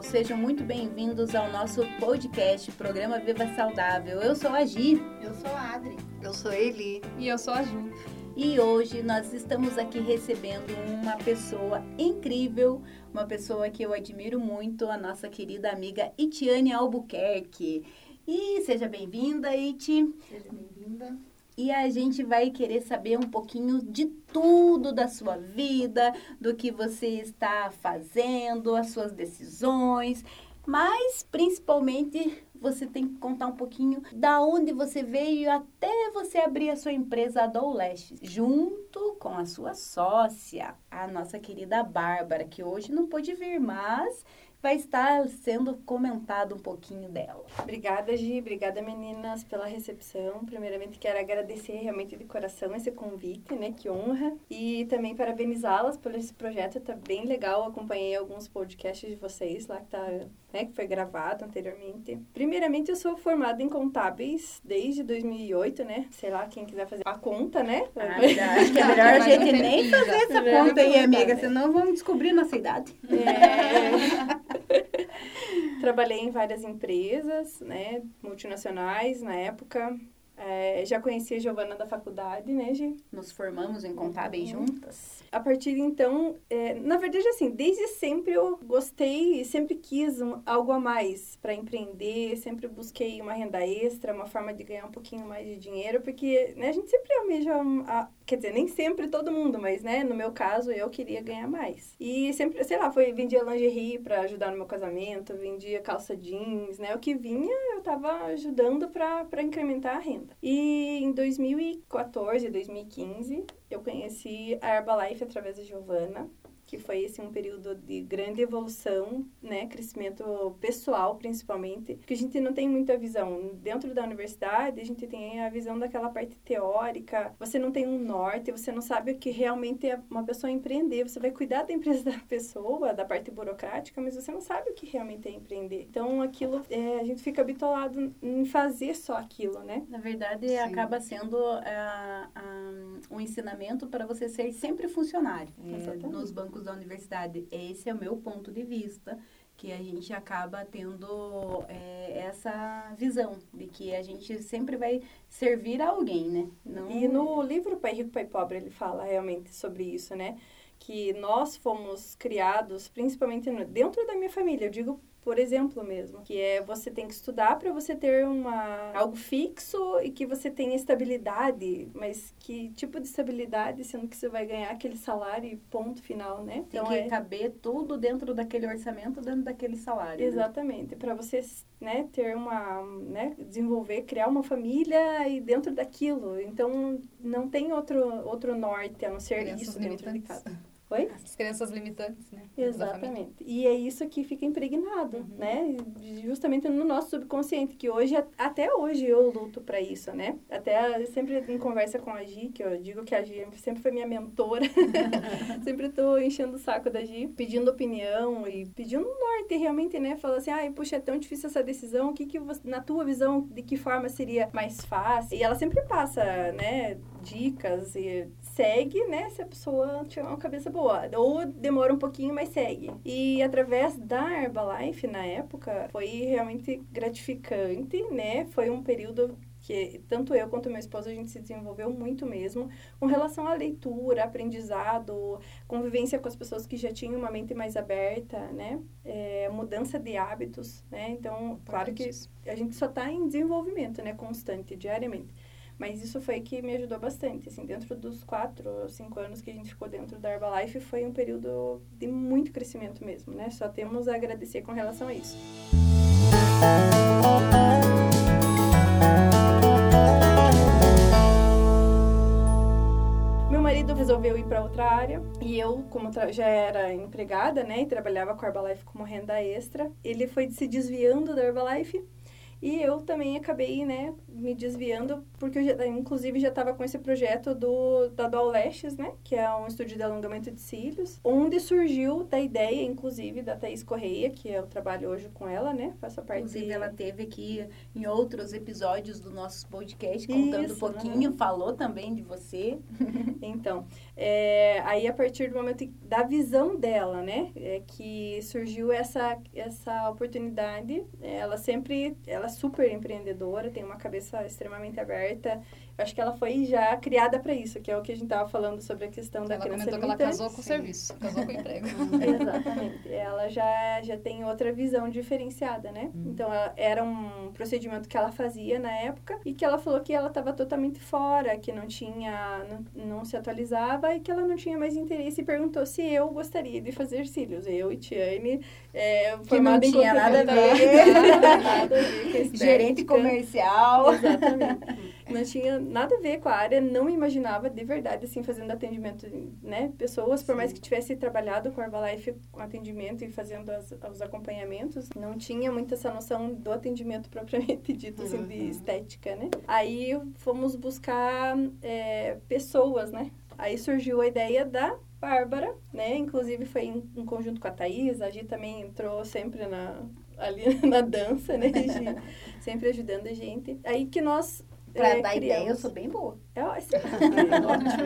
pessoal, sejam muito bem-vindos ao nosso podcast, Programa Viva Saudável. Eu sou a Gi. Eu sou a Adri. Eu sou a Eli. E eu sou a Ju. E hoje nós estamos aqui recebendo uma pessoa incrível, uma pessoa que eu admiro muito, a nossa querida amiga Itiane Albuquerque. E seja bem-vinda, Iti. Seja bem-vinda. E a gente vai querer saber um pouquinho de tudo da sua vida, do que você está fazendo, as suas decisões, mas principalmente você tem que contar um pouquinho da onde você veio até você abrir a sua empresa Adol Leste, junto com a sua sócia, a nossa querida Bárbara, que hoje não pôde vir, mas vai estar sendo comentado um pouquinho dela. Obrigada, Gi. Obrigada, meninas, pela recepção. Primeiramente, quero agradecer realmente de coração esse convite, né? Que honra. E também parabenizá-las por esse projeto. Tá bem legal. Acompanhei alguns podcasts de vocês lá que tá né, que foi gravado anteriormente. Primeiramente, eu sou formada em contábeis desde 2008, né? Sei lá, quem quiser fazer a conta, né? Ah, acho que é melhor a gente nem fazer essa conta aí, amiga, senão vamos descobrir nossa idade. É. Trabalhei em várias empresas, né, multinacionais na época. É, já conheci a Giovana da faculdade, né, Gi? Nos formamos em contábeis uhum. juntas. A partir de então, é, na verdade, assim, desde sempre eu gostei e sempre quis um, algo a mais para empreender, sempre busquei uma renda extra, uma forma de ganhar um pouquinho mais de dinheiro, porque né, a gente sempre almeja, a, quer dizer, nem sempre todo mundo, mas, né, no meu caso, eu queria ganhar mais. E sempre, sei lá, foi, vendia lingerie para ajudar no meu casamento, vendia calça jeans, né, o que vinha eu tava ajudando para incrementar a renda. E em 2014, 2015, eu conheci a Herbalife através da Giovana que foi esse um período de grande evolução, né, crescimento pessoal principalmente, que a gente não tem muita visão dentro da universidade, a gente tem a visão daquela parte teórica, você não tem um norte, você não sabe o que realmente é uma pessoa empreender, você vai cuidar da empresa da pessoa, da parte burocrática, mas você não sabe o que realmente é empreender. Então aquilo, é, a gente fica habituado em fazer só aquilo, né? Na verdade, Sim. acaba sendo uh, um, um ensinamento para você ser sempre funcionário é, nos bancos da universidade. Esse é o meu ponto de vista, que a gente acaba tendo é, essa visão de que a gente sempre vai servir a alguém, né? Não... E no livro Pai Rico, Pai Pobre, ele fala realmente sobre isso, né? Que nós fomos criados, principalmente no, dentro da minha família, eu digo por exemplo mesmo, que é você tem que estudar para você ter uma algo fixo e que você tenha estabilidade, mas que tipo de estabilidade, sendo que você vai ganhar aquele salário e ponto final, né? Então tem que é... caber tudo dentro daquele orçamento, dentro daquele salário. Né? Exatamente, né? para você, né, ter uma, né, desenvolver, criar uma família e dentro daquilo. Então não tem outro outro norte a não ser Crianças isso dentro de casa. Oi? As crenças limitantes, né? Exatamente. E é isso que fica impregnado, uhum. né? Justamente no nosso subconsciente, que hoje, até hoje eu luto para isso, né? Até sempre em conversa com a Gi, que eu digo que a Gi sempre foi minha mentora, sempre tô enchendo o saco da Gi, pedindo opinião e pedindo norte realmente, né? Falando assim, ai, puxa, é tão difícil essa decisão, o que que você, na tua visão, de que forma seria mais fácil? E ela sempre passa, né, dicas e segue, né, se a pessoa tiver uma cabeça boa. Ou demora um pouquinho, mas segue. E através da Herbalife, na época, foi realmente gratificante, né? Foi um período que tanto eu quanto meu esposo a gente se desenvolveu muito mesmo com relação à leitura, aprendizado, convivência com as pessoas que já tinham uma mente mais aberta, né? É, mudança de hábitos, né? Então, claro que a gente só está em desenvolvimento, né? Constante, diariamente. Mas isso foi que me ajudou bastante, assim, dentro dos quatro cinco anos que a gente ficou dentro da Herbalife, foi um período de muito crescimento mesmo, né? Só temos a agradecer com relação a isso. Meu marido resolveu ir para outra área e eu, como já era empregada, né, e trabalhava com a Herbalife como renda extra, ele foi se desviando da Herbalife E eu também acabei, né, me desviando, porque eu já, inclusive já estava com esse projeto do, da Doll Lashes, né, que é um estúdio de alongamento de cílios, onde surgiu da ideia, inclusive, da Thaís Correia, que eu trabalho hoje com ela, né, faço parte... Inclusive, ela teve aqui em outros episódios do nosso podcast, contando Isso, um pouquinho, né? falou também de você. então, é, aí a partir do momento da visão dela, né, é que surgiu essa, essa oportunidade, ela sempre, ela é super empreendedora, tem uma cabeça extremamente aberta. Acho que ela foi já criada para isso, que é o que a gente estava falando sobre a questão da ela criança comentou limitante. que ela casou com o serviço, casou com o emprego. Exatamente. Ela já, já tem outra visão diferenciada, né? Hum. Então, ela, era um procedimento que ela fazia na época e que ela falou que ela estava totalmente fora, que não tinha, não, não se atualizava e que ela não tinha mais interesse e perguntou se eu gostaria de fazer cílios. Eu e Tiane, é, que não tinha nada a ver. nada a ver Gerente comercial. Exatamente. não tinha nada a ver com a área, não imaginava de verdade, assim, fazendo atendimento, né? Pessoas, por Sim. mais que tivesse trabalhado com Herbalife, com atendimento e fazendo as, os acompanhamentos, não tinha muito essa noção do atendimento propriamente dito, assim, uhum. de estética, né? Aí fomos buscar é, pessoas, né? Aí surgiu a ideia da Bárbara, né? Inclusive foi em, em, conjunto com a Thaís, a Gi também entrou sempre na, ali na dança, né, sempre ajudando a gente. Aí que nós Pra é, dar criamos. ideia, eu sou bem boa. É, é ótimo.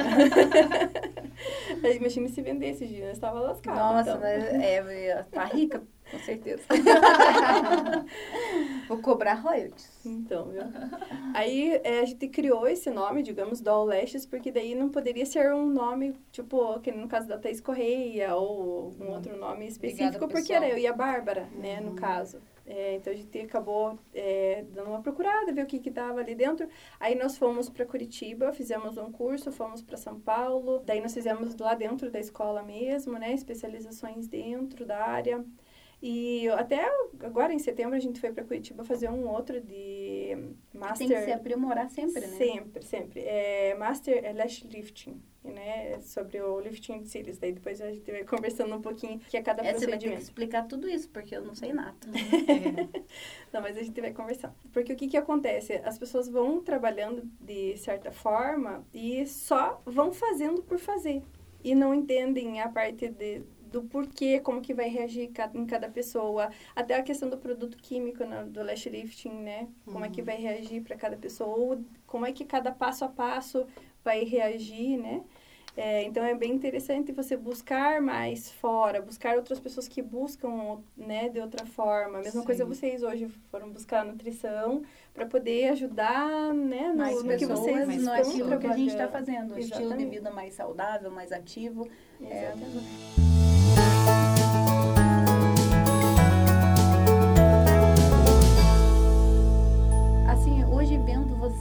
Imagina se vendesse, Gina, estava lascada. Nossa, então. mas é, tá rica, com certeza. Vou cobrar royalties. Então, viu? Aí é, a gente criou esse nome, digamos, Doll Lashes, porque daí não poderia ser um nome, tipo, que no caso da Thaís Correia, ou um uhum. outro nome específico, porque era eu e a Bárbara, né, no uhum. caso. É, então a gente acabou é, dando uma procurada, ver o que que dava ali dentro. Aí nós fomos para Curitiba, fizemos um curso, fomos para São Paulo. Daí nós fizemos lá dentro da escola mesmo, né? Especializações dentro da área. E até agora, em setembro, a gente foi para Curitiba fazer um outro de Master... Tem que se aprimorar sempre, né? Sempre, sempre. É, master Lash Lifting né, sobre o lifting de cílios. Daí depois a gente vai conversando um pouquinho que é cada é, procedimento. Você vai ter que explicar tudo isso, porque eu não sei nada. não, mas a gente vai conversar. Porque o que que acontece? As pessoas vão trabalhando de certa forma e só vão fazendo por fazer. E não entendem a parte de, do porquê, como que vai reagir em cada pessoa, até a questão do produto químico né, do lash lifting, né? Como uhum. é que uhum. vai reagir para cada pessoa, ou como é que cada passo a passo vai reagir, né? É, então é bem interessante você buscar mais fora, buscar outras pessoas que buscam, né, de outra forma. A mesma Sim. coisa vocês hoje foram buscar nutrição para poder ajudar, né, no, mais no pessoas, que vocês mais no estilo que a gente está fazendo, um estilo de vida mais saudável, mais ativo. É, Exatamente. É...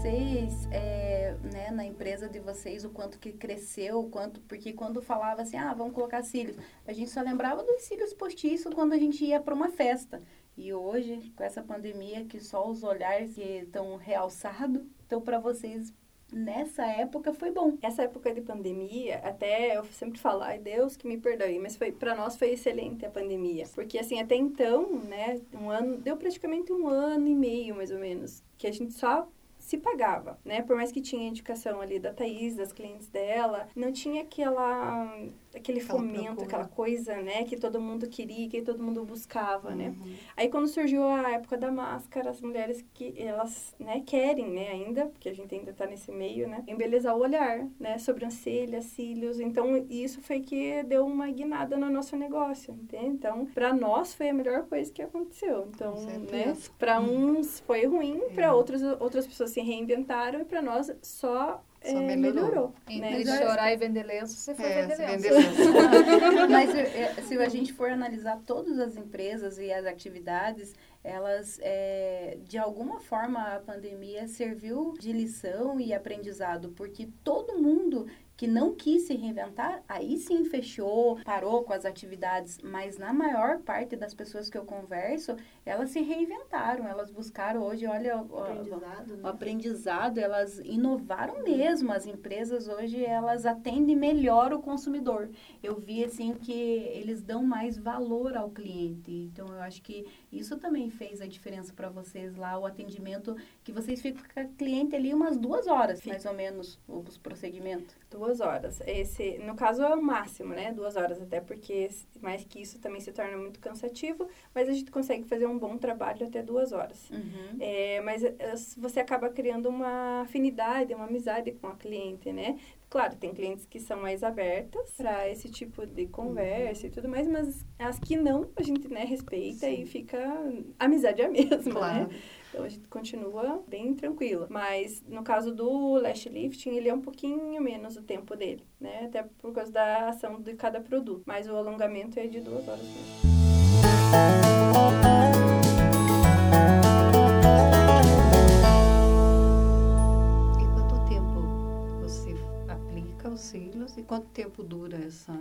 vocês é, né, na empresa de vocês, o quanto que cresceu, o quanto, porque quando falava assim, ah, vamos colocar cílios, a gente só lembrava dos cílios postiços quando a gente ia para uma festa. E hoje, com essa pandemia, que só os olhares estão realçados, então para vocês nessa época foi bom. Essa época de pandemia, até eu sempre falo, ai Deus que me perdoe, mas foi para nós foi excelente a pandemia, porque assim até então, né, um ano, deu praticamente um ano e meio mais ou menos que a gente só se pagava, né? Por mais que tinha indicação ali da Thaís, das clientes dela, não tinha aquela aquele aquela fomento, procura. aquela coisa, né, que todo mundo queria, que todo mundo buscava, né? uhum. né? Aí quando surgiu a época da máscara, as mulheres que elas, né, querem, né, ainda, porque a gente ainda tá nesse meio, né, embelezar o olhar, né, sobrancelha, cílios. Então, isso foi que deu uma guinada no nosso negócio, entende? Então, para nós foi a melhor coisa que aconteceu. Então, né, para uns foi ruim, para é. outros outras pessoas se reinventaram e para nós só só é, melhorou. melhorou né? de chorar e vender lenço, você foi é, vender lenço. Mas é, se a gente for analisar todas as empresas e as atividades, elas, é, de alguma forma, a pandemia serviu de lição e aprendizado, porque todo mundo que não quis se reinventar, aí sim fechou, parou com as atividades, mas na maior parte das pessoas que eu converso, elas se reinventaram, elas buscaram hoje, olha, o aprendizado, o, né? o aprendizado elas inovaram mesmo, as empresas hoje, elas atendem melhor o consumidor. Eu vi, assim, que eles dão mais valor ao cliente, então eu acho que isso também fez a diferença para vocês lá, o atendimento, que vocês ficam com o cliente ali umas duas horas, mais ou menos, os procedimentos. Duas horas. Esse, no caso, é o máximo, né? Duas horas, até porque mais que isso também se torna muito cansativo, mas a gente consegue fazer um bom trabalho até duas horas. Uhum. É, mas é, você acaba criando uma afinidade, uma amizade com a cliente, né? Claro, tem clientes que são mais abertas para esse tipo de conversa uhum. e tudo mais, mas as que não, a gente né, respeita Sim. e fica. Amizade é a mesma, né? claro. né? Então a gente continua bem tranquila. Mas no caso do lash lifting, ele é um pouquinho menos o tempo dele, né? Até por causa da ação de cada produto. Mas o alongamento é de duas horas mesmo. os cílios e quanto tempo dura essa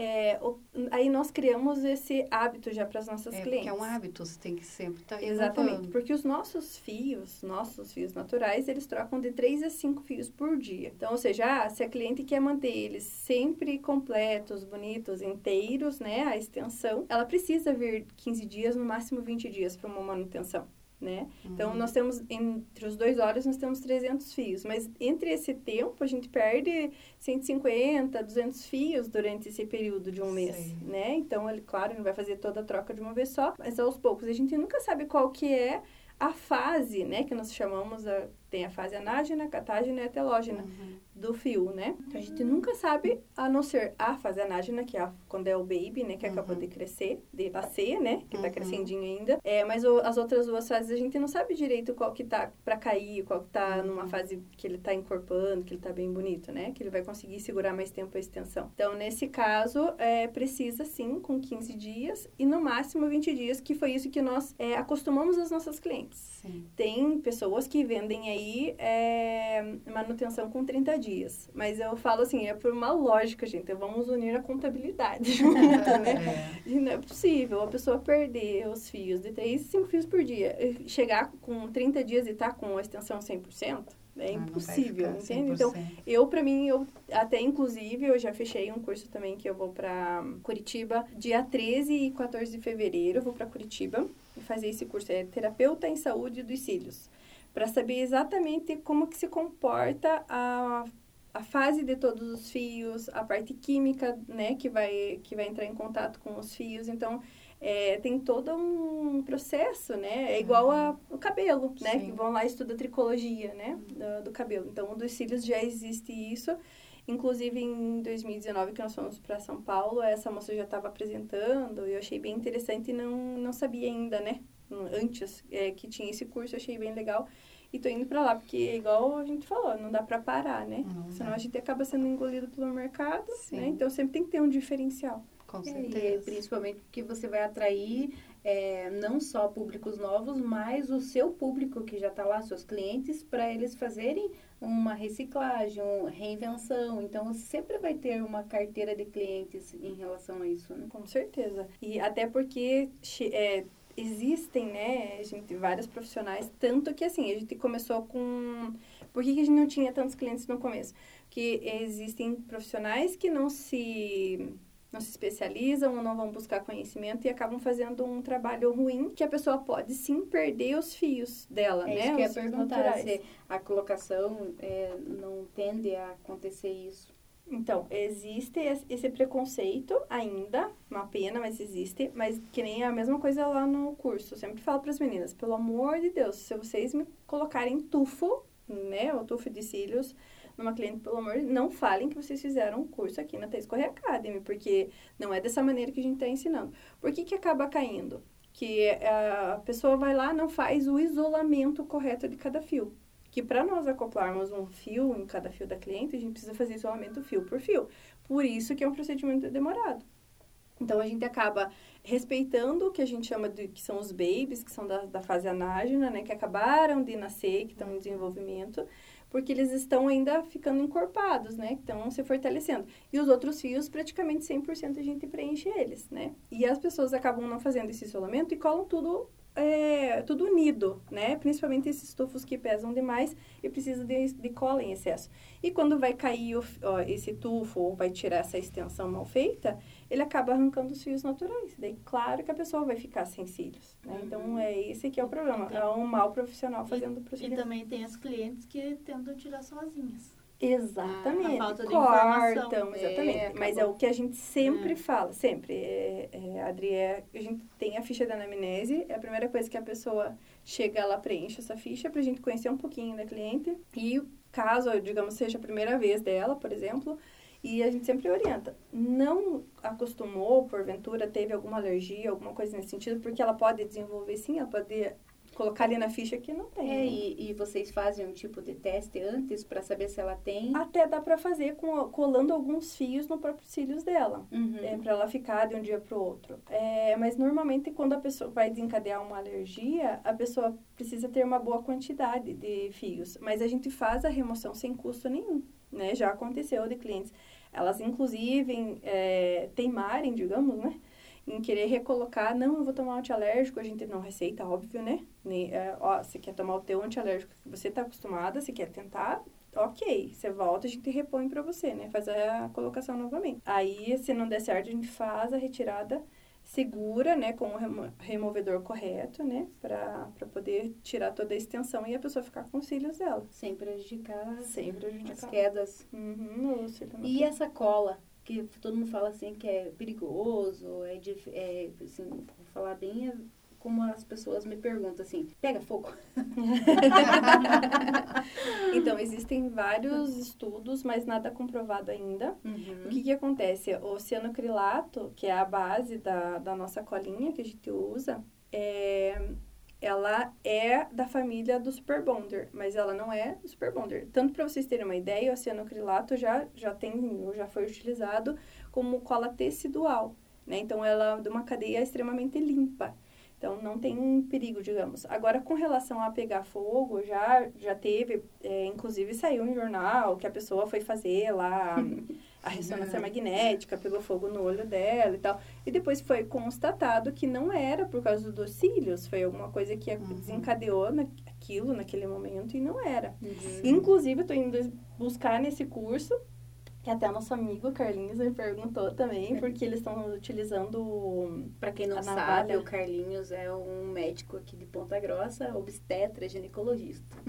é, o, aí nós criamos esse hábito já para as nossas é, clientes. é um hábito, você tem que sempre estar tá Exatamente, porque os nossos fios, nossos fios naturais, eles trocam de 3 a 5 fios por dia. Então, ou seja, ah, se a cliente quer manter eles sempre completos, bonitos, inteiros, né, a extensão, ela precisa vir 15 dias, no máximo 20 dias para uma manutenção né? Uhum. Então, nós temos, entre os dois olhos, nós temos 300 fios. Mas, entre esse tempo, a gente perde 150, 200 fios durante esse período de um mês, Sim. né? Então, ele, claro, não vai fazer toda a troca de uma vez só, mas aos poucos. A gente nunca sabe qual que é a fase, né? Que nós chamamos, a, tem a fase anágena, catágena e telógena. Uhum do fio, né? Então, a gente nunca sabe, a não ser a fase anágena, que é quando é o baby, né? Que uhum. acabou de crescer, de nascer, né? Que tá uhum. crescendinho ainda. É, mas o, as outras duas fases a gente não sabe direito qual que tá pra cair, qual que tá uhum. numa fase que ele tá encorpando, que ele tá bem bonito, né? Que ele vai conseguir segurar mais tempo a extensão. Então, nesse caso, é, precisa sim, com 15 dias e no máximo 20 dias, que foi isso que nós é, acostumamos as nossas clientes. Sim. Tem pessoas que vendem aí é, manutenção com 30 dias dias. Mas eu falo assim, é por uma lógica, gente. Vamos unir a contabilidade junto, né? É. Não é possível a pessoa perder os fios de 3, 5 fios por dia. Chegar com 30 dias e estar tá com a extensão 100%. É ah, impossível, entende? Então, eu, para mim, eu até inclusive, eu já fechei um curso também que eu vou para Curitiba, dia 13 e 14 de fevereiro, eu vou para Curitiba e fazer esse curso. É Terapeuta em Saúde dos Cílios para saber exatamente como que se comporta a, a fase de todos os fios, a parte química, né, que vai, que vai entrar em contato com os fios. Então, é, tem todo um processo, né? É igual ao cabelo, né? Sim. Que vão lá e estudam tricologia, né? Do, do, cabelo. Então, dos cílios já existe isso. Inclusive, em 2019, que nós fomos para São Paulo, essa moça já estava apresentando e eu achei bem interessante e não, não sabia ainda, né? Antes é, que tinha esse curso, eu achei bem legal. E tô indo para lá, porque igual a gente falou, não dá para parar, né? Não Senão dá. a gente acaba sendo engolido pelo mercado, né? Sim. né? Então sempre tem que ter um diferencial. Com certeza. É, principalmente porque você vai atrair é, não só públicos novos, mas o seu público que já está lá, seus clientes, para eles fazerem uma reciclagem, uma reinvenção. Então, sempre vai ter uma carteira de clientes em relação a isso, né? Com certeza. E até porque é, existem, né, gente, vários profissionais, tanto que assim, a gente começou com... Por que, que a gente não tinha tantos clientes no começo? Que existem profissionais que não se não se especializam ou não vão buscar conhecimento e acabam fazendo um trabalho ruim que a pessoa pode sim perder os fios dela, é né? Isso que eu ia perguntar se a colocação é, não tende a acontecer isso. Então, existe esse preconceito ainda, uma pena, mas existe, mas que nem a mesma coisa lá no curso. Eu sempre falo para as meninas, pelo amor de Deus, se vocês me colocarem tufo, né, o tufo de cílios numa cliente, pelo amor de Deus, não falem que vocês fizeram um curso aqui na Thais Corre Academy, porque não é dessa maneira que a gente está ensinando. Por que que acaba caindo? Que a pessoa vai lá, não faz o isolamento correto de cada fio que para nós acoplarmos um fio em cada fio da cliente, a gente precisa fazer isolamento fio por fio. Por isso que é um procedimento demorado. Então, a gente acaba respeitando o que a gente chama de que são os babies, que são da, da fase anágena, né? Que acabaram de nascer, que estão em desenvolvimento, porque eles estão ainda ficando encorpados, né? Estão se fortalecendo. E os outros fios, praticamente 100% a gente preenche eles, né? E as pessoas acabam não fazendo esse isolamento e colam tudo é, tudo unido, né? Principalmente esses tufos que pesam demais e precisa de, de cola em excesso. E quando vai cair o, ó, esse tufo ou vai tirar essa extensão mal feita, ele acaba arrancando os fios naturais. Daí, claro que a pessoa vai ficar sem cílios, né? Uhum. Então, é esse que é o problema. É um mal profissional fazendo o procedimento. E também tem as clientes que tentam tirar sozinhas. Exatamente. A falta de Cortam, exatamente. É, Mas é o que a gente sempre é. fala, sempre. É, é, Adri, é, a gente tem a ficha da anamnese, é a primeira coisa que a pessoa chega, ela preenche essa ficha pra gente conhecer um pouquinho da cliente. E caso, digamos, seja a primeira vez dela, por exemplo, e a gente sempre orienta. Não acostumou, porventura, teve alguma alergia, alguma coisa nesse sentido, porque ela pode desenvolver sim, ela pode colocar ali na ficha que não tem. É, né? e, e, vocês fazem um tipo de teste antes para saber se ela tem? Até dá para fazer com, colando alguns fios no próprio cílios dela, uhum. é, para ela ficar de um dia para o outro. É, mas normalmente quando a pessoa vai desencadear uma alergia, a pessoa precisa ter uma boa quantidade de fios. Mas a gente faz a remoção sem custo nenhum, né? Já aconteceu de clientes. Elas, inclusive, é, teimarem, digamos, né? Em querer recolocar, não, eu vou tomar um antialérgico, a gente não receita, óbvio, né? Nem, é, ó, você quer tomar o teu antialérgico que você está acostumada, você quer tentar, ok, você volta, a gente repõe para você, né? Faz a colocação novamente. Aí, se não der certo, a gente faz a retirada segura, né, com o remo removedor correto, né, para poder tirar toda a extensão e a pessoa ficar com os cílios dela. Sem prejudicar, Sem prejudicar. as quedas. Uhum, e essa cola? Que todo mundo fala assim que é perigoso, é, é assim, vou falar bem é como as pessoas me perguntam assim, pega fogo? então, existem vários estudos, mas nada comprovado ainda. Uhum. O que que acontece? O cianocrilato, que é a base da, da nossa colinha que a gente usa, é, ela é da família do Super Bonder, mas ela não é do Super Bonder. Tanto para vocês terem uma ideia, o cianocrilato já, já, tem, já foi utilizado como cola tecidual, né? Então, ela é de uma cadeia extremamente limpa. Então, não tem perigo, digamos. Agora, com relação a pegar fogo, já, já teve, é, inclusive saiu um jornal que a pessoa foi fazer lá a ressonância magnética, pegou fogo no olho dela e tal. E depois foi constatado que não era por causa dos cílios, foi alguma coisa que uhum. desencadeou na, aquilo naquele momento e não era. Uhum. Inclusive, eu tô indo buscar nesse curso que até nosso amigo Carlinhos me perguntou também, porque eles estão utilizando. Para quem não sabe, o Carlinhos é um médico aqui de Ponta Grossa, obstetra, ginecologista.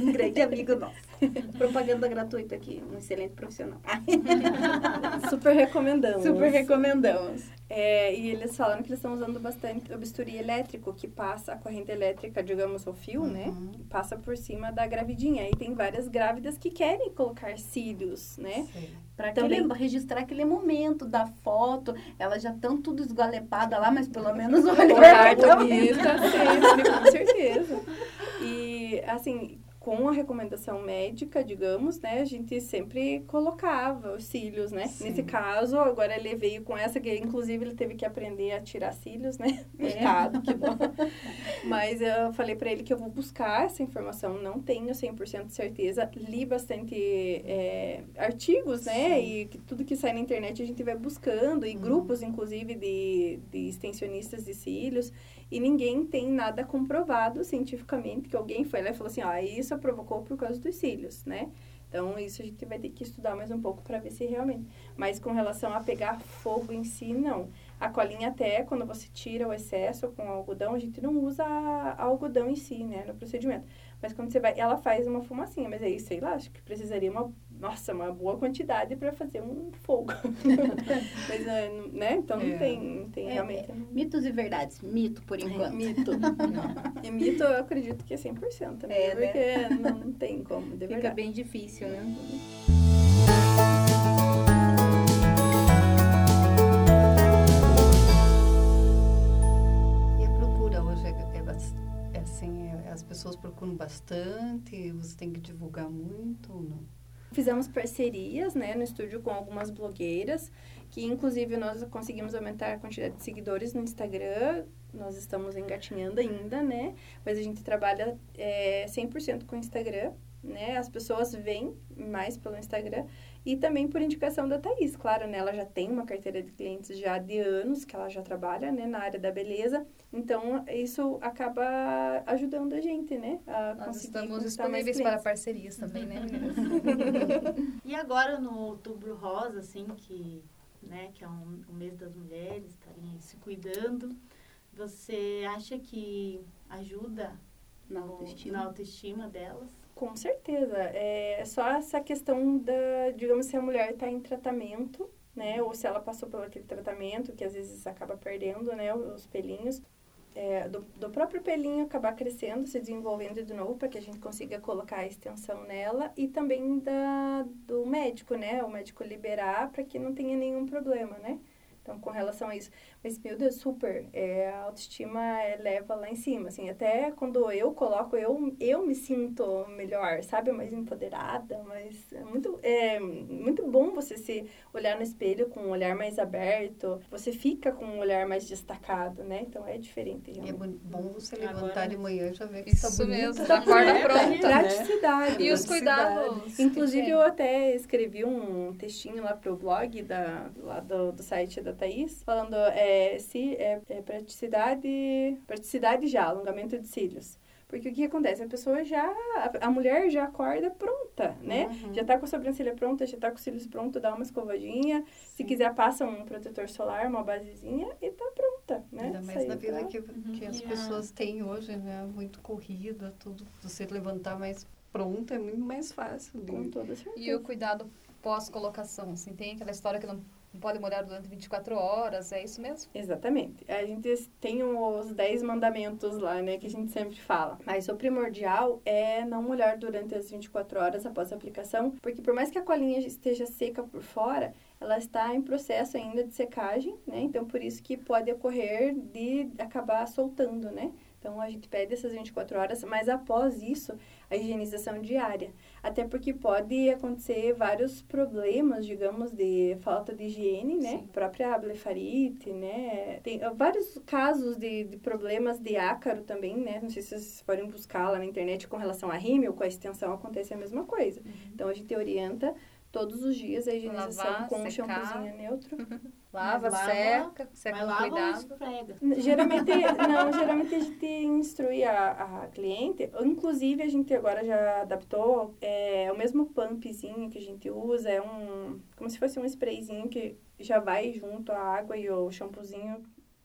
um grande amigo nosso. Propaganda gratuita aqui, um excelente profissional. Super recomendamos. Super recomendamos. É, e eles falaram que eles estão usando bastante o bisturi elétrico, que passa a corrente elétrica, digamos, o fio, né? uhum. né? Passa por cima da gravidinha. E tem várias grávidas que querem colocar cílios, né? Para Também... registrar aquele momento da foto. Elas já estão tudo esgalepada lá, mas pelo menos o olhar bonita sempre, com certeza. E, assim, com a recomendação médica, digamos, né, a gente sempre colocava os cílios, né? Sim. Nesse caso, agora ele veio com essa que inclusive ele teve que aprender a tirar cílios, né? Coitado, é. que bom. Mas eu falei para ele que eu vou buscar essa informação, não tenho 100% de certeza, li bastante é, artigos, né? Sim. E que tudo que sai na internet a gente vai buscando e uhum. grupos inclusive de, de extensionistas de cílios e ninguém tem nada comprovado cientificamente que alguém foi lá e falou assim, ah, isso provocou por causa dos cílios, né? Então, isso a gente vai ter que estudar mais um pouco para ver se realmente. Mas com relação a pegar fogo em si, não. A colinha até, quando você tira o excesso com algodão, a gente não usa algodão em si, né, no procedimento. Mas quando você vai, ela faz uma fumacinha, mas aí, sei lá, acho que precisaria uma nossa, uma boa quantidade para fazer um fogo. Mas, é, né? Então não é. tem, não tem é, realmente. É. Mitos e verdades. Mito, por enquanto. mito. e mito eu acredito que é 100%, né? É, Porque né? não, não tem como, de Fica verdade. bem difícil, né? Procuram bastante, você tem que divulgar muito ou não? Fizemos parcerias, né, no estúdio com algumas blogueiras, que inclusive nós conseguimos aumentar a quantidade de seguidores no Instagram. Nós estamos engatinhando ainda, né? Mas a gente trabalha é, 100% com o Instagram, né? As pessoas vêm mais pelo Instagram e também por indicação da Thaís, claro, né? Ela já tem uma carteira de clientes já de anos que ela já trabalha, né, na área da beleza. Então, isso acaba ajudando a gente, né? A Nós estamos disponíveis para parcerias também, né? e agora no Outubro Rosa, assim, que, né, que é um, o mês das mulheres, estarem se cuidando, você acha que ajuda na autoestima, na autoestima delas? Com certeza. É só essa questão da, digamos, se a mulher está em tratamento, né? Ou se ela passou por aquele tratamento, que às vezes acaba perdendo, né? Os pelinhos. É, do, do próprio pelinho acabar crescendo, se desenvolvendo de novo, para que a gente consiga colocar a extensão nela. E também da, do médico, né? O médico liberar para que não tenha nenhum problema, né? Então, com relação a isso. Mas, meu Deus, super. É, a autoestima é, leva lá em cima, assim. Até quando eu coloco, eu, eu me sinto melhor, sabe? Mais empoderada, mas é muito, é muito bom você se olhar no espelho com um olhar mais aberto. Você fica com um olhar mais destacado, né? Então, é diferente, realmente. É bom você levantar Agora, de manhã e já ver que Isso tá mesmo, da acorda é, pronta. Praticidade. E os cuidados. Inclusive, eu até escrevi um textinho lá pro blog da, lá do, do site da Thaís, falando... É, é, se, é, é praticidade, praticidade já, alongamento de cílios. Porque o que acontece? A pessoa já, a, a mulher já acorda pronta, né? Uhum. Já tá com a sobrancelha pronta, já tá com os cílios pronto, dá uma escovadinha. Sim. Se quiser, passa um protetor solar, uma basezinha e tá pronta, né? Ainda mais na vida que, que as pessoas têm hoje, né? Muito corrida, tudo. Você levantar mais pronta é muito mais fácil. Com toda certeza. E o cuidado pós-colocação, assim, tem aquela história que não não pode molhar durante 24 horas, é isso mesmo? Exatamente. A gente tem os 10 mandamentos lá, né, que a gente sempre fala. Mas o primordial é não molhar durante as 24 horas após a aplicação, porque por mais que a colinha esteja seca por fora, ela está em processo ainda de secagem, né? Então, por isso que pode ocorrer de acabar soltando, né? Então, a gente pede essas 24 horas, mas após isso, a higienização diária. Até porque pode acontecer vários problemas, digamos, de falta de higiene, né? Sim. Própria blefarite, né? Tem vários casos de, de problemas de ácaro também, né? Não sei se vocês forem buscar lá na internet com relação a rímel, com a extensão acontece a mesma coisa. Uhum. Então, a gente orienta todos os dias a higienização Lavar, com secar. um shampoozinho neutro. lava, lava, seca, seca com lava cuidado. Geralmente, não, geralmente a gente instrui a, a cliente, inclusive a gente agora já adaptou, é o mesmo pumpzinho que a gente usa, é um, como se fosse um sprayzinho que já vai junto à água e o shampoozinho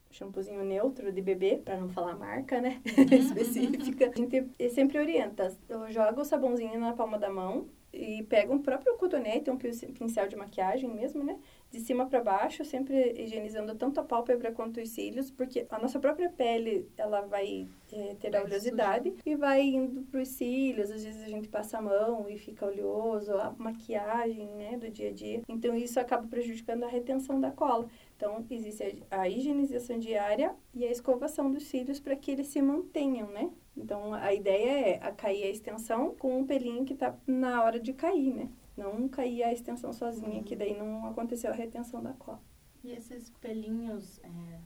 shampoozinho neutro de bebê, para não falar marca, né? Uhum. Específica. A gente sempre orienta. Eu jogo o sabãozinho na palma da mão, e pega um próprio cotonete, um pincel de maquiagem mesmo, né? De cima para baixo, sempre higienizando tanto a pálpebra quanto os cílios, porque a nossa própria pele, ela vai é, ter vai a oleosidade e vai indo para os cílios. Às vezes a gente passa a mão e fica oleoso, a maquiagem, né, do dia a dia. Então isso acaba prejudicando a retenção da cola. Então existe a, a higienização diária e a escovação dos cílios para que eles se mantenham, né? Então, a ideia é a cair a extensão com um pelinho que está na hora de cair, né? Não cair a extensão sozinha, que daí não aconteceu a retenção da cola. E esses pelinhos é,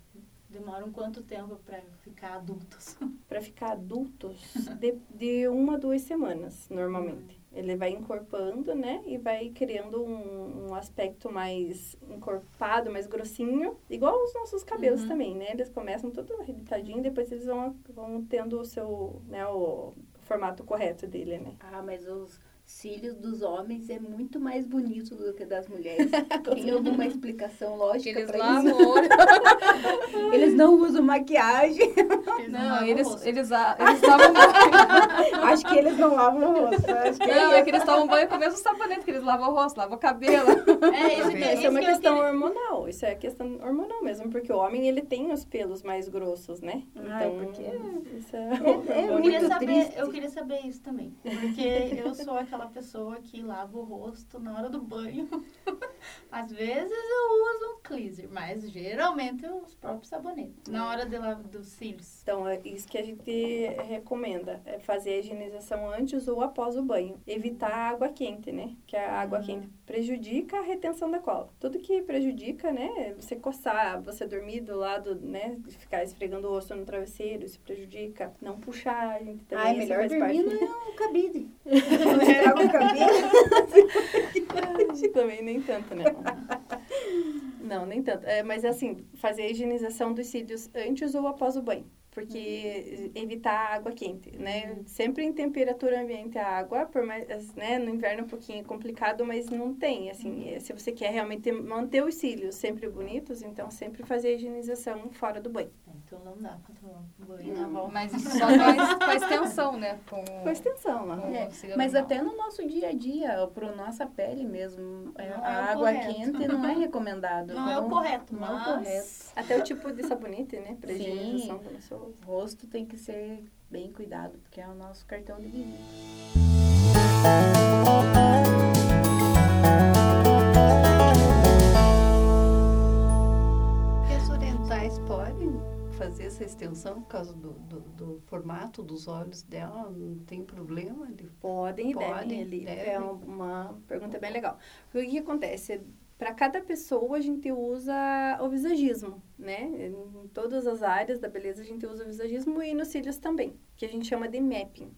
demoram quanto tempo para ficar adultos? para ficar adultos, de, de uma a duas semanas, normalmente. Ele vai encorpando, né? E vai criando um, um aspecto mais encorpado, mais grossinho. Igual os nossos cabelos uhum. também, né? Eles começam todo arrebitadinho, depois eles vão, vão tendo o seu, né? O formato correto dele, né? Ah, mas os cílios dos homens é muito mais bonito do que das mulheres. Tem alguma explicação lógica eles lavam isso? eles não usam maquiagem. Eles não, não eles, eles, eles, eles lavam banho. Acho que eles não lavam o rosto. Acho que não, é que eles tomam banho com o mesmo sabonete, que eles lavam o rosto, lavam o cabelo. É, isso, que, isso é uma questão hormonal. isso é questão hormonal mesmo, porque o homem, ele tem os pelos mais grossos, né? Ai, Então, porque isso é, é Eu muito queria, saber, triste. eu queria saber isso também. Porque eu sou aquela pessoa que lava o rosto na hora do banho. Às vezes eu uso um cleanser, mas geralmente os próprios sabonetes. Na hora de lavar dos cílios. Então, é isso que a gente recomenda, é fazer a higienização antes ou após o banho. Evitar a água quente, né? Que a água Uhum. quente prejudica a retenção da cola. Tudo que prejudica, né? é Você coçar, você dormir do lado, né? Ficar esfregando o rosto no travesseiro, isso prejudica. Não puxar, a gente também Ai, isso melhor dormir parte. no cabide. Estraga o cabelo. também nem tanto, né? Não, nem tanto. É, mas assim, fazer a higienização dos cílios antes ou após o banho. Porque evitar a água quente, né? Sempre em temperatura ambiente a água, por mais, né? No inverno é um pouquinho complicado, mas não tem, assim. é, Se você quer realmente manter os cílios sempre bonitos, então sempre fazer a higienização fora do banho. Então não dá pra tomar banho na volta. Mas isso só faz, faz tensão, né? Com, Com extensão lá. com É, Mas normal. até no nosso dia a dia, para nossa pele mesmo, é, Não a é água correto. quente não é recomendado. Não é o Então, correto, não é o mas... correto. Até o tipo de sabonete, né? Pra Sim. higienização do nosso. O rosto tem que ser bem cuidado, porque é o nosso cartão de visita. E as orientais podem fazer essa extensão por causa do, do, do formato dos olhos dela? Não tem problema? De... Podem Podem. É uma pergunta bem legal. O que acontece? Para cada pessoa, a gente usa o visagismo, né? Em todas as áreas da beleza, a gente usa o visagismo e nos cílios também, que a gente chama de mapping.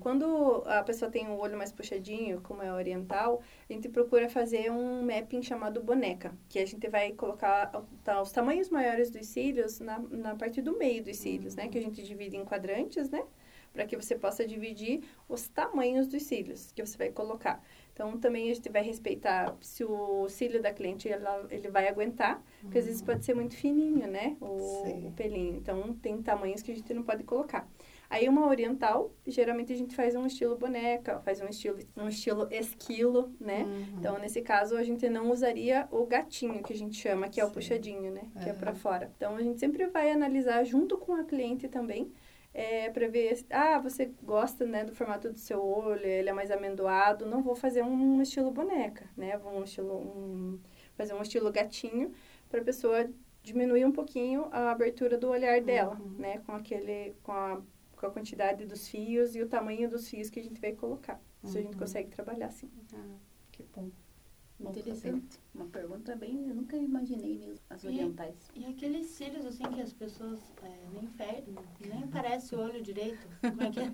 Quando a pessoa tem o olho mais puxadinho, como é oriental, a gente procura fazer um mapping chamado boneca, que a gente vai colocar tá, os tamanhos maiores dos cílios na, na parte do meio dos cílios, né? Que a gente divide em quadrantes, né? Para que você possa dividir os tamanhos dos cílios que você vai colocar. Então, também a gente vai respeitar se o cílio da cliente ela, ele vai aguentar, porque às vezes pode ser muito fininho, né? O, o pelinho. Então, tem tamanhos que a gente não pode colocar. Aí uma oriental, geralmente a gente faz um estilo boneca, faz um estilo, um estilo esquilo, né? Uhum. Então, nesse caso, a gente não usaria o gatinho, que a gente chama, que é o Sim. puxadinho, né? Que é para fora. Então, a gente sempre vai analisar junto com a cliente também, é, para ver, ah, você gosta, né, do formato do seu olho, ele é mais amendoado, não vou fazer um estilo boneca, né? Vou um estilo, um, fazer um estilo gatinho, para a pessoa diminuir um pouquinho a abertura do olhar dela, Uhum. né? Com aquele, com a, com a quantidade dos fios e o tamanho dos fios que a gente vai colocar. Isso a gente Uhum. consegue trabalhar assim. Ah, que bom. Saber. Interessante. Uma pergunta bem, eu nunca imaginei mesmo, as orientais. E aqueles cílios, assim, que as pessoas é, nem, fe... nem parece o olho direito. Como é que é?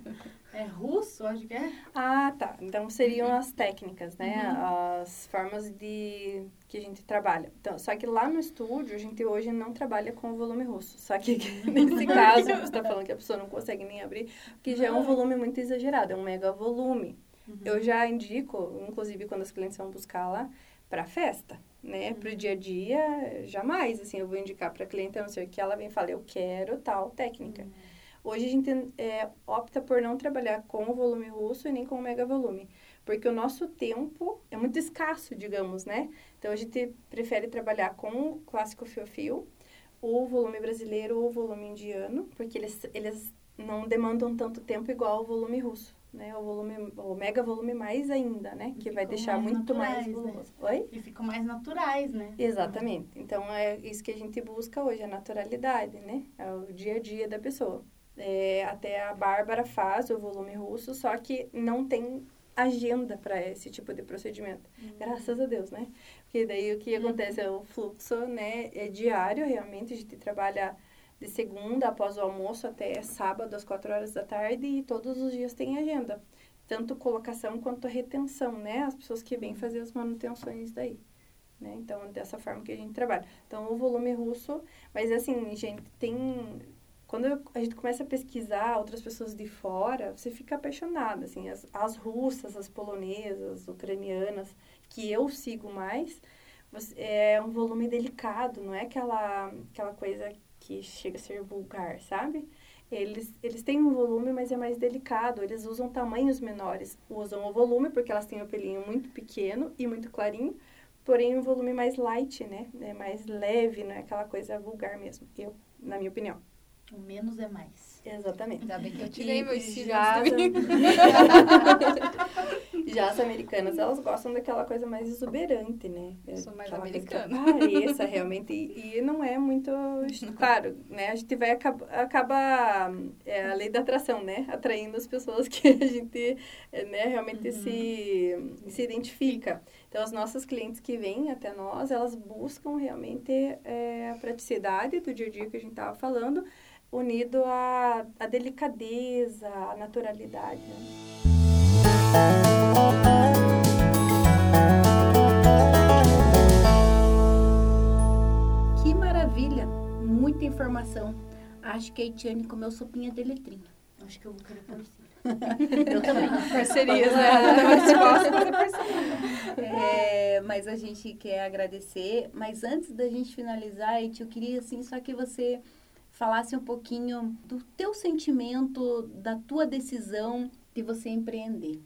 É russo, acho que é. Ah, tá. Então seriam as técnicas, né? As formas de que a gente trabalha. Então, só que lá no estúdio a gente hoje não trabalha com o volume russo. Só que nesse caso você está falando que a pessoa não consegue nem abrir, porque já é um volume muito exagerado, é um mega volume. Eu já indico, inclusive quando as clientes vão buscar lá, para festa, né? Para o dia a dia, jamais, assim, eu vou indicar para a cliente, a não ser que ela venha e fale, eu quero tal técnica. Hoje a gente é, opta por não trabalhar com o volume russo e nem com o mega volume, porque o nosso tempo é muito escasso, digamos, né? Então a gente prefere trabalhar com o clássico fio-fio, o volume brasileiro ou o volume indiano, porque eles, eles não demandam tanto tempo igual o volume russo, né? O volume, o mega volume mais ainda, né? Que vai deixar mais muito mais naturais, né? volumoso. Oi? E ficam mais naturais, né? Exatamente. Então, é isso que a gente busca hoje, a naturalidade, né? É o dia a dia da pessoa. É, até a Bárbara faz o volume russo, só que não tem agenda para esse tipo de procedimento. Graças a Deus, né? Porque daí o que acontece é o fluxo, né? É diário, realmente. A gente trabalha de segunda após o almoço até sábado às quatro horas da tarde e todos os dias tem agenda. Tanto colocação quanto retenção, né? As pessoas que vêm fazer as manutenções daí. Né? Então, dessa forma que a gente trabalha. Então, o volume russo, mas assim, gente, tem quando a gente começa a pesquisar outras pessoas de fora, você fica apaixonada, assim, as, as russas, as polonesas, ucranianas, que eu sigo mais, você, é um volume delicado, não é aquela, aquela coisa que chega a ser vulgar, sabe? Eles, eles têm um volume, mas é mais delicado. Eles usam tamanhos menores. Usam o volume porque elas têm o pelinho muito pequeno e muito clarinho, porém um volume mais light, né? É mais leve, não é aquela coisa vulgar mesmo. Eu, na minha opinião. O menos é mais. Exatamente. Ainda bem que eu tirei E meus cílios já, as americanas, elas gostam daquela coisa mais exuberante, né? Eu sou mais Aquela americana. Apareça, realmente. E, e não é muito... Claro, né? A gente vai acaba, acaba é a lei da atração, né? Atraindo as pessoas que a gente é, né, realmente se, se identifica. Então, as nossas clientes que vêm até nós, elas buscam realmente é, a praticidade do dia a dia que a gente estava falando, unido à, à delicadeza, à naturalidade. Que maravilha! Muita informação. Acho que a Etiane comeu sopinha de letrinho. Acho que eu vou querer parceiro. Eu também. Parcerias, né? É, mas a gente quer agradecer. Mas antes da gente finalizar, Eti, eu queria assim só que você falasse um pouquinho do teu sentimento, da tua decisão de você empreender.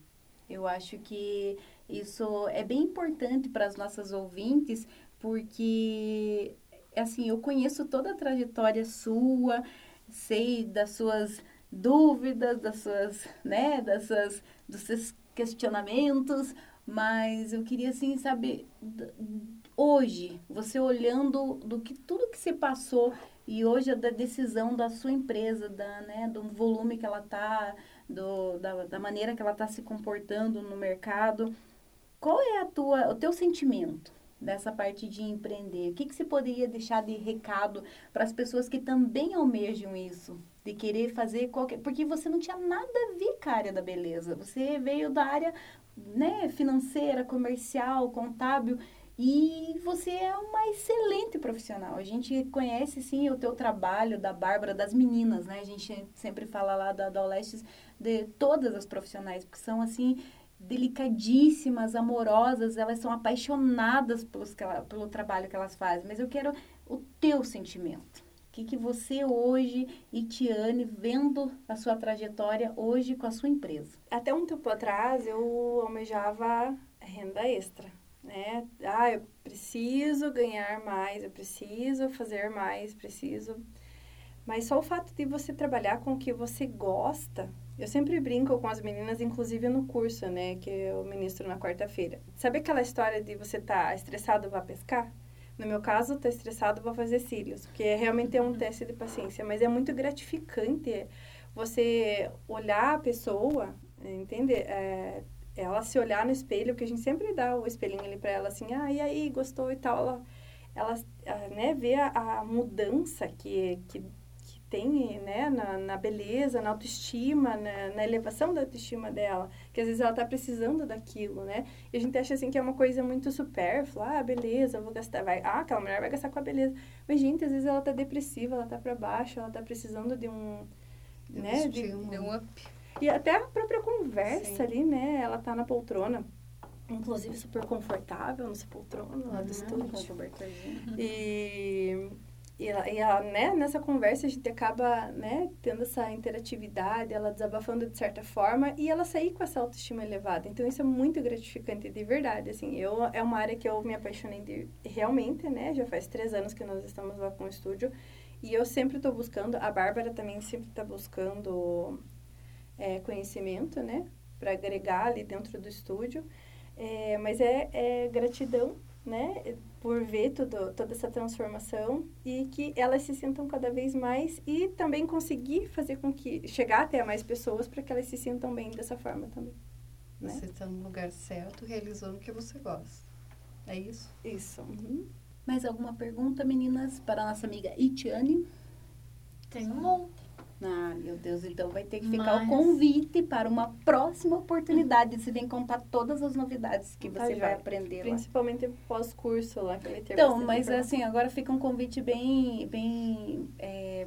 Eu acho que isso é bem importante para as nossas ouvintes, porque assim, eu conheço toda a trajetória sua, sei das suas dúvidas, das suas, né, das suas, dos seus questionamentos, mas eu queria assim saber hoje, você olhando do que tudo que se passou e hoje da decisão da sua empresa, da, né, do volume que ela tá, do, da, da maneira que ela está se comportando no mercado, qual é a tua, o teu sentimento dessa parte de empreender? O que, que você poderia deixar de recado para as pessoas que também almejam isso? De querer fazer qualquer... Porque você não tinha nada a ver com a área da beleza. Você veio da área né, financeira, comercial, contábil... E você é uma excelente profissional. A gente conhece, sim, o teu trabalho, da Bárbara, das meninas, né? A gente sempre fala lá da, Olestes de todas as profissionais, porque são, assim, delicadíssimas, amorosas, elas são apaixonadas pelos, ela- pelo trabalho que elas fazem. Mas eu quero o teu sentimento. O que, que você hoje, Itiane, vendo a sua trajetória hoje com a sua empresa? Até um tempo atrás, eu almejava renda extra, né? Ah, eu preciso ganhar mais, eu preciso fazer mais, preciso... Mas só o fato de você trabalhar com o que você gosta, eu sempre brinco com as meninas, inclusive no curso, né, que eu ministro na quarta-feira. Sabe aquela história de você estar estressado, vá pescar? No meu caso, tá estressado, vou fazer cílios, porque é realmente é um teste de paciência, mas é muito gratificante você olhar a pessoa, entende? É, ela se olhar no espelho, porque a gente sempre dá o espelhinho ali para ela assim, ah, e aí, gostou e tal, ela, ela né, vê a, a mudança que, que, que tem, né, na, na beleza, na autoestima, na, na elevação da autoestima dela, que às vezes ela tá precisando daquilo, né, e a gente acha assim que é uma coisa muito supérflua, ah, beleza, vou gastar, vai, ah, aquela mulher vai gastar com a beleza, mas gente, às vezes ela tá depressiva, ela tá para baixo, ela tá precisando de um, né, de, Estímulo. Deu um up. E até a própria conversa Sim. ali, né? Ela tá na poltrona, inclusive super confortável nessa poltrona lá do Com estúdio. cobertorzinho. E, e, ela, e ela, né, nessa conversa a gente acaba, né, tendo essa interatividade, ela desabafando de certa forma e ela sair com essa autoestima elevada. Então isso é muito gratificante de verdade, assim. Eu, é uma área que eu me apaixonei de, realmente, né? Já faz três anos que nós estamos lá com o estúdio e eu sempre estou buscando, a Bárbara também sempre está buscando é, conhecimento, né? Para agregar ali dentro do estúdio. É, mas é, é gratidão, né? Por ver tudo, toda essa transformação e que elas se sintam cada vez mais e também conseguir fazer com que chegar até mais pessoas para que elas se sintam bem dessa forma também. Né? Você está no lugar certo, realizando o que você gosta. É isso? Isso. Uhum. Mais alguma pergunta, meninas, para a nossa amiga Itiane? Tem um monte. Ah, meu Deus, então vai ter que ficar Mas- o convite para uma próxima oportunidade. Você vem contar todas as novidades que Tá você vai joia. aprender lá. Principalmente pós-curso lá que vai ter Então, mas informação. assim, agora fica um convite bem, bem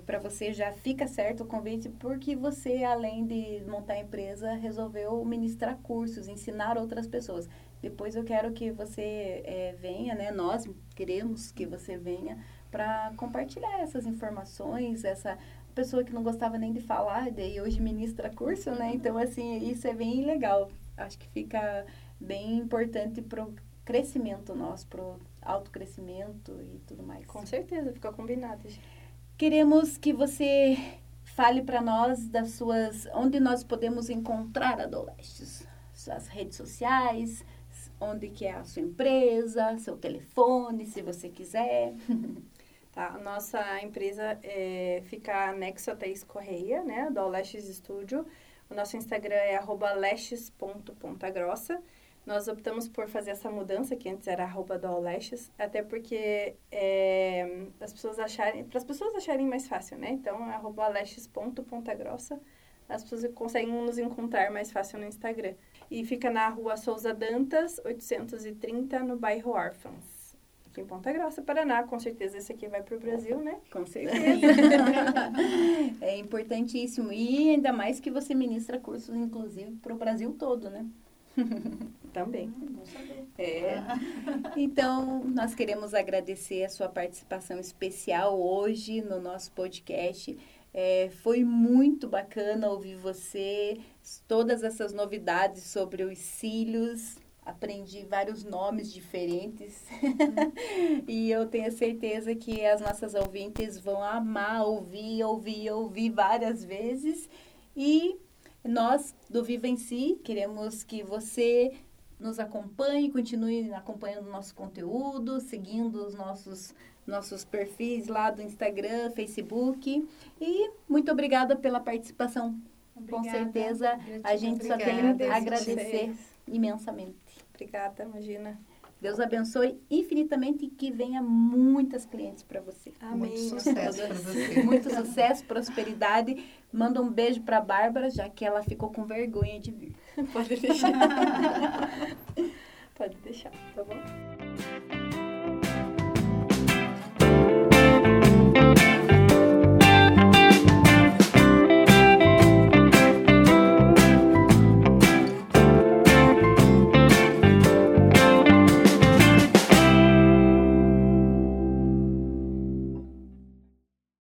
para você, já fica certo o convite, porque você, além de montar a empresa, resolveu ministrar cursos, ensinar outras pessoas. Depois eu quero que você eh, venha, né? Nós queremos que você venha para compartilhar essas informações, essa pessoa que não gostava nem de falar, daí hoje ministra curso, né? Então, assim, isso é bem legal. Acho que fica bem importante pro crescimento nosso, pro autocrescimento e tudo mais. Com certeza, fica combinado. Queremos que você fale para nós das suas, onde nós podemos encontrar a Dolestes, suas redes sociais, onde que é a sua empresa, seu telefone, se você quiser. Tá, a nossa empresa é, fica anexo a Thaís Correia, né, do Leshes Studio. O nosso Instagram é arroba leshes.pontagrossa. Nós optamos por fazer essa mudança, que antes era arroba do até porque é, as pessoas acharem, para as pessoas acharem mais fácil, né? Então, é arroba leshes.pontagrossa. As pessoas conseguem nos encontrar mais fácil no Instagram. E fica na rua Souza Dantas, 830, no bairro Órfãos. Aqui em Ponta Grossa, Paraná. Com certeza esse aqui vai para o Brasil, né? Com certeza. é importantíssimo. E ainda mais que você ministra cursos, inclusive, para o Brasil todo, né? Também. Bom saber. É. Então, nós queremos agradecer a sua participação especial hoje no nosso podcast. É, foi muito bacana ouvir você, todas essas novidades sobre os cílios. Aprendi vários nomes diferentes. e eu tenho certeza que as nossas ouvintes vão amar ouvir, ouvir, ouvir várias vezes. E nós, do Viva em Si, queremos que você nos acompanhe, continue acompanhando o nosso conteúdo, seguindo os nossos, nossos perfis lá do Instagram, Facebook. E muito obrigada pela participação. Com Obrigada. certeza, a gente só tem a agradecer imensamente. Obrigada, imagina. Deus abençoe infinitamente e que venha muitas clientes para você. Amém. Muito sucesso para você. Muito sucesso, prosperidade. Manda um beijo para Bárbara, já que ela ficou com vergonha de vir. Pode deixar. Pode deixar, tá bom?